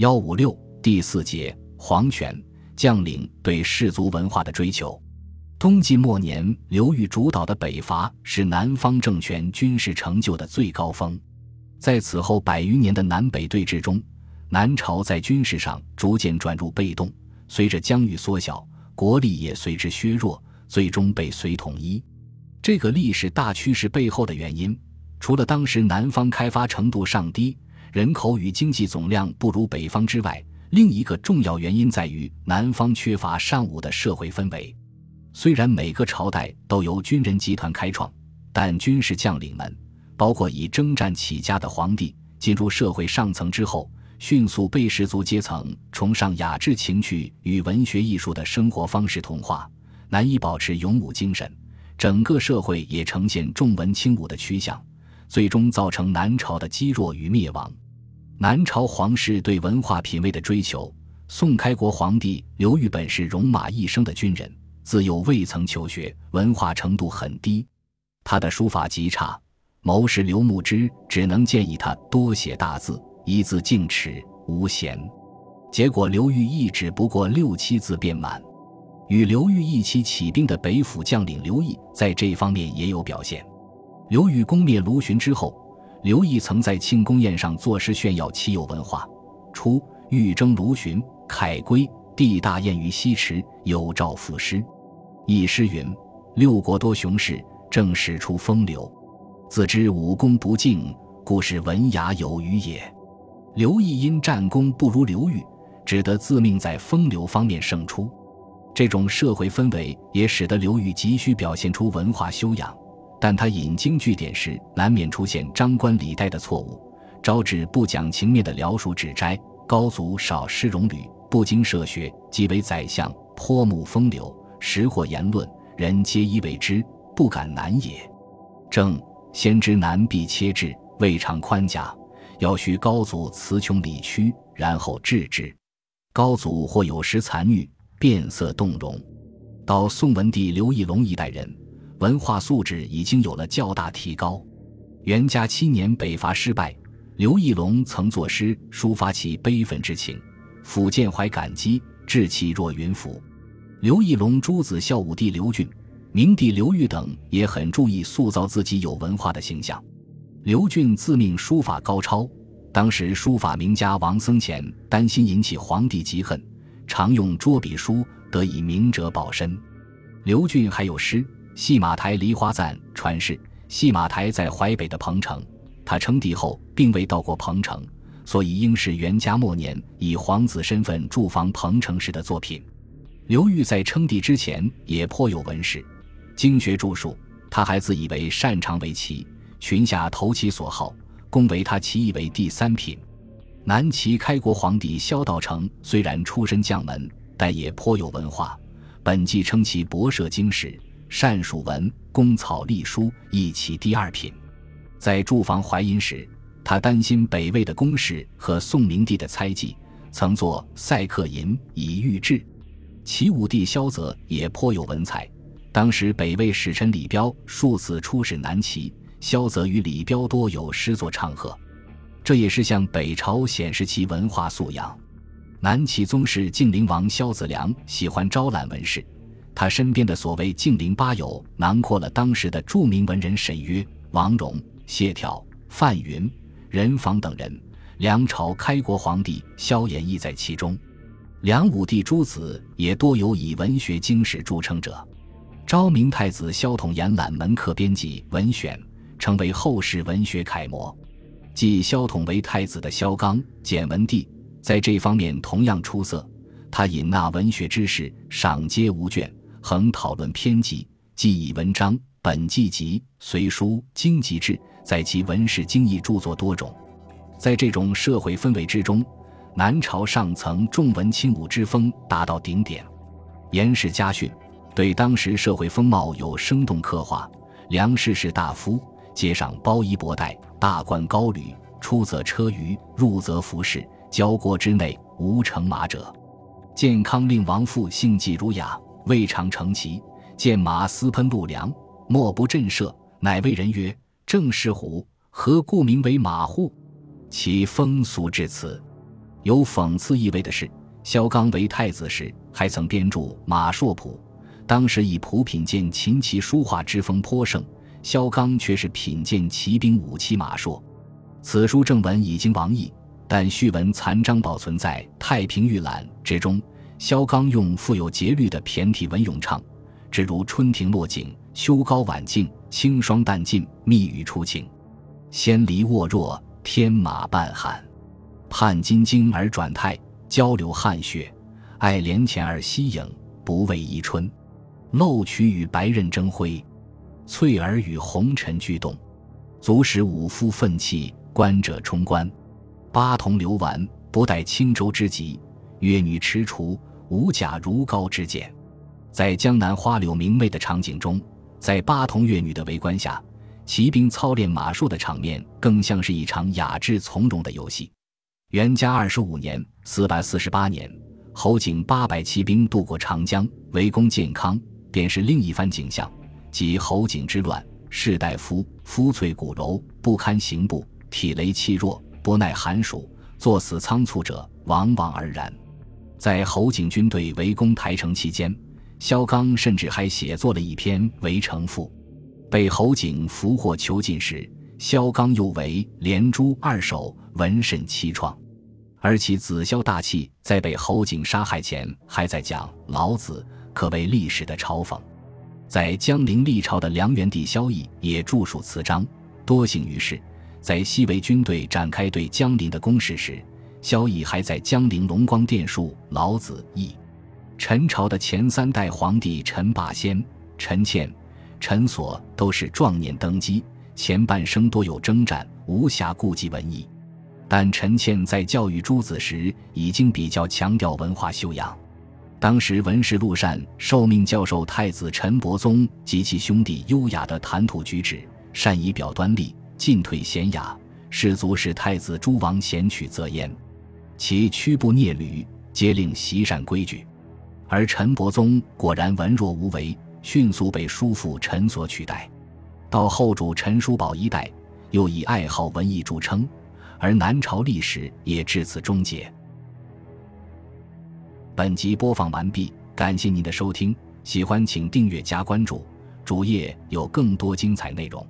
幺五六第四节皇权将领对氏族文化的追求。东晋末年，刘裕主导的北伐是南方政权军事成就的最高峰。在此后百余年的南北对峙中，南朝在军事上逐渐转入被动，随着疆域缩小，国力也随之削弱，最终被隋统一。这个历史大趋势背后的原因，除了当时南方开发程度尚低，人口与经济总量不如北方之外，另一个重要原因在于南方缺乏尚武的社会氛围。虽然每个朝代都由军人集团开创，但军事将领们，包括以征战起家的皇帝，进入社会上层之后。迅速被士族阶层崇尚雅致情趣与文学艺术的生活方式同化，难以保持勇武精神。整个社会也呈现重文轻武的趋向，最终造成南朝的积弱与灭亡。南朝皇室对文化品味的追求，宋开国皇帝刘裕本是戎马一生的军人，自幼未曾求学，文化程度很低，他的书法极差。谋士刘牧之只能建议他多写大字。一字径尺无闲，结果刘裕一纸不过六七字便满。与刘裕一起起兵的北府将领刘毅在这方面也有表现。刘裕攻灭卢循之后，刘毅曾在庆功宴上作诗炫耀其有文化。初，欲征卢循，凯归，帝大宴于西池，有诏赋诗。一诗云：“六国多雄士，正使出风流。自知武功不敬，故是文雅有余也。”刘毅因战功不如刘裕，只得自命在风流方面胜出。这种社会氛围也使得刘裕急需表现出文化修养，但他引经据典时难免出现张冠李戴的错误，招致不讲情面的辽属指摘。高祖少师戎旅，不经涉学，即为宰相，颇目风流，识货言论，人皆以为之，不敢难也。正先知难必切制，未尝宽假。要需高祖词穷理屈，然后治之。高祖或有时残虐，变色动容。到宋文帝刘义隆一代人，文化素质已经有了较大提高。元嘉七年北伐失败，刘义隆曾作诗抒发其悲愤之情，抚建怀感激，志气若云浮。刘义隆诸子孝武帝刘俊、明帝刘裕等也很注意塑造自己有文化的形象。刘俊自命书法高超，当时书法名家王僧虔担心引起皇帝嫉恨，常用拙笔书，得以明哲保身。刘俊还有诗《戏马台梨花赞》传世。戏马台在淮北的彭城，他称帝后并未到过彭城，所以应是元嘉末年以皇子身份驻防彭城时的作品。刘裕在称帝之前也颇有文史，经学著述，他还自以为擅长围棋。群下投其所好，公为他棋艺为第三品。南齐开国皇帝萧道成虽然出身将门，但也颇有文化。本纪称其博涉经史，善属文，工草隶书，亦其第二品。在驻防淮阴时，他担心北魏的攻势和宋明帝的猜忌，曾作《塞客吟》以喻志。齐武帝萧泽也颇有文采，当时北魏使臣李彪数次出使南齐。萧泽与李彪多有诗作唱和，这也是向北朝显示其文化素养。南齐宗室晋陵王萧子良喜欢招揽文士，他身边的所谓近邻八友囊括了当时的著名文人沈约、王戎、谢眺、范云、任房等人。梁朝开国皇帝萧衍亦在其中。梁武帝诸子也多有以文学经史著称者。昭明太子萧统延揽门客编辑《文选》。成为后世文学楷模，继萧统为太子的萧纲、简文帝在这方面同样出色。他引纳文学知识，赏皆无倦，横讨论篇集，记以文章、本纪集、随书、经籍志，在其文史经义著作多种。在这种社会氛围之中，南朝上层重文轻武之风达到顶点。严氏家训对当时社会风貌有生动刻画。梁氏是大夫。街上包衣博带，大冠高履，出则车舆，入则服饰。交国之内无乘马者。健康令王父性寂儒雅，未尝乘骑。见马私喷路梁，莫不震慑。乃谓人曰：“正是虎，何故名为马户？其风俗至此。”有讽刺意味的是，萧纲为太子时还曾编著《马硕谱》，当时以谱品鉴琴棋书画之风颇盛，萧纲却是品鉴骑兵武器马硕。此书正文已经亡佚，但序文残章保存在《太平御览》之中。萧纲用富有节律的骈体文咏唱，只如“春庭落景，秋高晚静，清霜淡尽，密语初晴。仙离卧若，天马半寒。盼金睛而转态，交流汗血。爱怜浅而息影，不畏宜春。漏取与白刃争辉，翠儿与红尘俱动。足使武夫奋气，观者冲冠。八童流丸，不待轻舟之急。越女持锄。无甲如高之剑，在江南花柳明媚的场景中，在八童乐女的围观下，骑兵操练马术的场面更像是一场雅致从容的游戏。元嘉二十五年（四百四十八年），侯景八百骑兵渡过长江，围攻建康，便是另一番景象。即侯景之乱，士大夫肤脆骨柔，不堪行步，体羸气弱，不耐寒暑，作死仓促者往往而然。在侯景军队围攻台城期间，萧纲甚至还写作了一篇《围城赋》。被侯景俘获囚禁时，萧纲又为连珠二首，文甚凄怆。而其子萧大器在被侯景杀害前，还在讲老子，可谓历史的嘲讽。在江陵历朝的梁元帝萧绎也著述词章，多幸于世。在西魏军队展开对江陵的攻势时。萧绎还在江陵龙光殿述老子义。陈朝的前三代皇帝陈霸先、陈倩、陈所都是壮年登基，前半生多有征战，无暇顾及文艺。但陈倩在教育诸子时，已经比较强调文化修养。当时文士陆善受命教授太子陈伯宗及其兄弟优雅的谈吐举止，善仪表端立，进退娴雅，士卒使太子诸王贤取则焉。其屈步蹑履，皆令习善规矩，而陈伯宗果然文弱无为，迅速被叔父陈所取代。到后主陈叔宝一代，又以爱好文艺著称，而南朝历史也至此终结。本集播放完毕，感谢您的收听，喜欢请订阅加关注，主页有更多精彩内容。